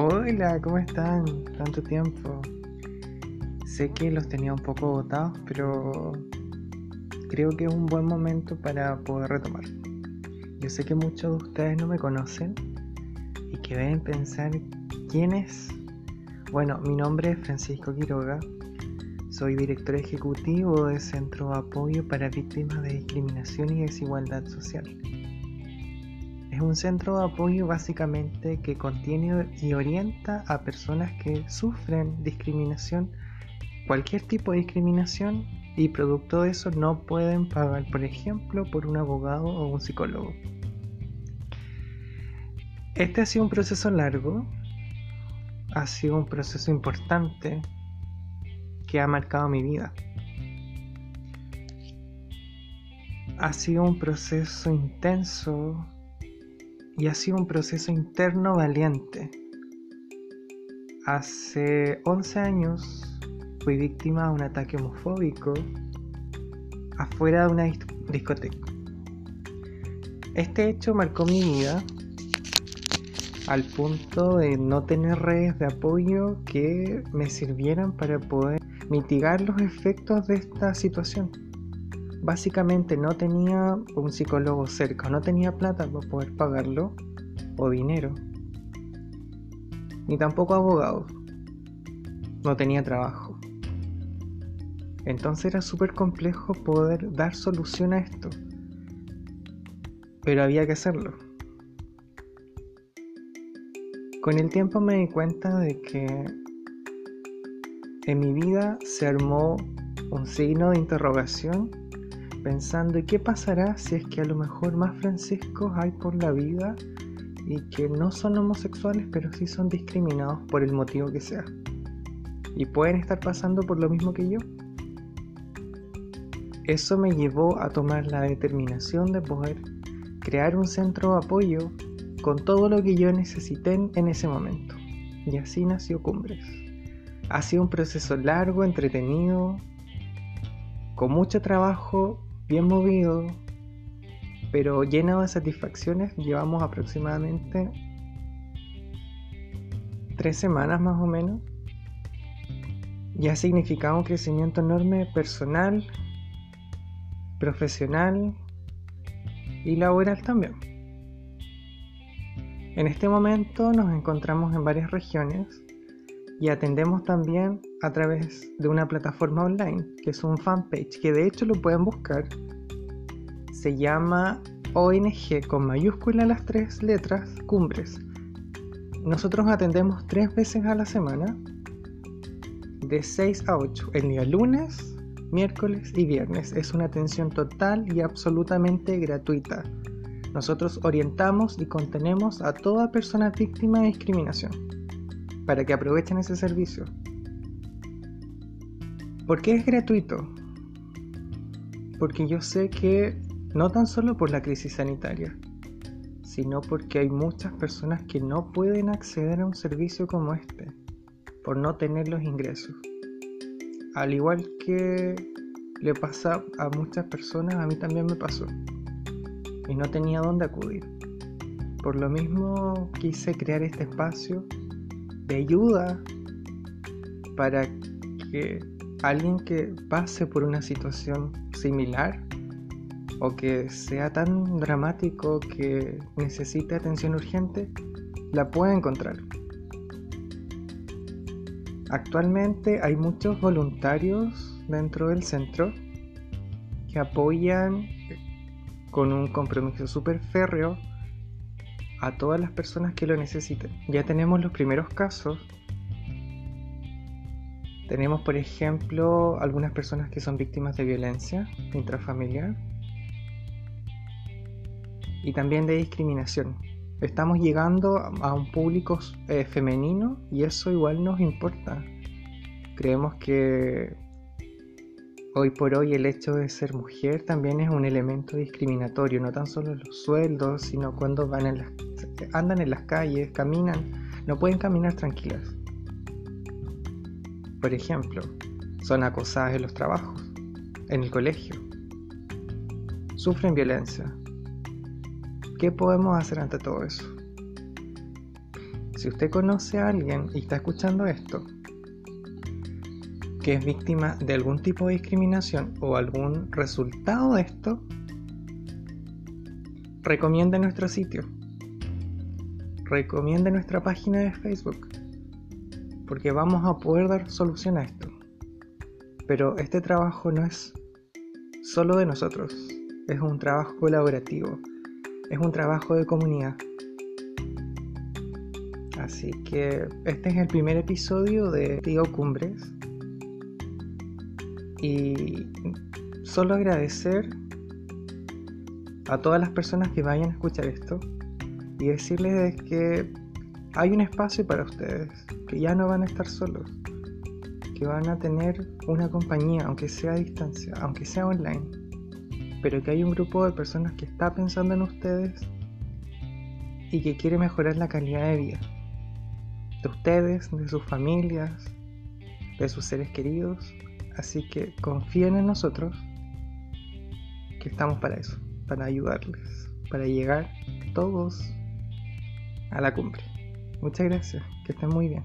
Hola, ¿cómo están? Tanto tiempo. Sé que los tenía un poco agotados, pero creo que es un buen momento para poder retomar. Yo sé que muchos de ustedes no me conocen y que deben pensar quién es. Bueno, mi nombre es Francisco Quiroga. Soy director ejecutivo del Centro de Apoyo para Víctimas de Discriminación y Desigualdad Social. Es un centro de apoyo básicamente que contiene y orienta a personas que sufren discriminación, cualquier tipo de discriminación, y producto de eso no pueden pagar, por ejemplo, por un abogado o un psicólogo. Este ha sido un proceso largo, ha sido un proceso importante que ha marcado mi vida. Ha sido un proceso intenso y ha sido un proceso interno valiente. Hace 11 años fui víctima de un ataque homofóbico afuera de una discoteca. Este hecho marcó mi vida al punto de no tener redes de apoyo que me sirvieran para poder mitigar los efectos de esta situación básicamente no tenía un psicólogo cerca, no tenía plata para poder pagarlo o dinero, ni tampoco abogado, no tenía trabajo. Entonces era súper complejo poder dar solución a esto, pero había que hacerlo. Con el tiempo me di cuenta de que en mi vida se armó un signo de interrogación pensando, ¿y qué pasará si es que a lo mejor más franciscos hay por la vida y que no son homosexuales, pero sí son discriminados por el motivo que sea? Y pueden estar pasando por lo mismo que yo. Eso me llevó a tomar la determinación de poder crear un centro de apoyo con todo lo que yo necesité en ese momento. Y así nació Cumbres. Ha sido un proceso largo, entretenido, con mucho trabajo bien movido, pero lleno de satisfacciones. Llevamos aproximadamente tres semanas más o menos. Y ha significado un crecimiento enorme personal, profesional y laboral también. En este momento nos encontramos en varias regiones y atendemos también a través de una plataforma online que es un fanpage que de hecho lo pueden buscar. Se llama ONG con mayúscula las tres letras cumbres. Nosotros atendemos tres veces a la semana de 6 a 8 el día lunes miércoles y viernes. Es una atención total y absolutamente gratuita. Nosotros orientamos y contenemos a toda persona víctima de discriminación para que aprovechen ese servicio. ¿Por qué es gratuito? Porque yo sé que no tan solo por la crisis sanitaria, sino porque hay muchas personas que no pueden acceder a un servicio como este por no tener los ingresos. Al igual que le pasa a muchas personas, a mí también me pasó. Y no tenía dónde acudir. Por lo mismo quise crear este espacio de ayuda para que alguien que pase por una situación similar o que sea tan dramático que necesite atención urgente, la pueda encontrar. Actualmente hay muchos voluntarios dentro del centro que apoyan con un compromiso súper férreo a todas las personas que lo necesiten. Ya tenemos los primeros casos. Tenemos, por ejemplo, algunas personas que son víctimas de violencia intrafamiliar y también de discriminación. Estamos llegando a un público eh, femenino y eso igual nos importa. Creemos que Hoy por hoy el hecho de ser mujer también es un elemento discriminatorio, no tan solo los sueldos, sino cuando van en las, andan en las calles, caminan, no pueden caminar tranquilas. Por ejemplo, son acosadas en los trabajos, en el colegio, sufren violencia. ¿Qué podemos hacer ante todo eso? Si usted conoce a alguien y está escuchando esto, que es víctima de algún tipo de discriminación o algún resultado de esto, recomiende nuestro sitio, recomiende nuestra página de Facebook, porque vamos a poder dar solución a esto. Pero este trabajo no es solo de nosotros, es un trabajo colaborativo, es un trabajo de comunidad. Así que este es el primer episodio de Tío Cumbres. Y solo agradecer a todas las personas que vayan a escuchar esto y decirles que hay un espacio para ustedes, que ya no van a estar solos, que van a tener una compañía, aunque sea a distancia, aunque sea online, pero que hay un grupo de personas que está pensando en ustedes y que quiere mejorar la calidad de vida de ustedes, de sus familias, de sus seres queridos. Así que confíen en nosotros, que estamos para eso para ayudarles, para llegar todos a la cumbre. Muchas gracias, que estén muy bien.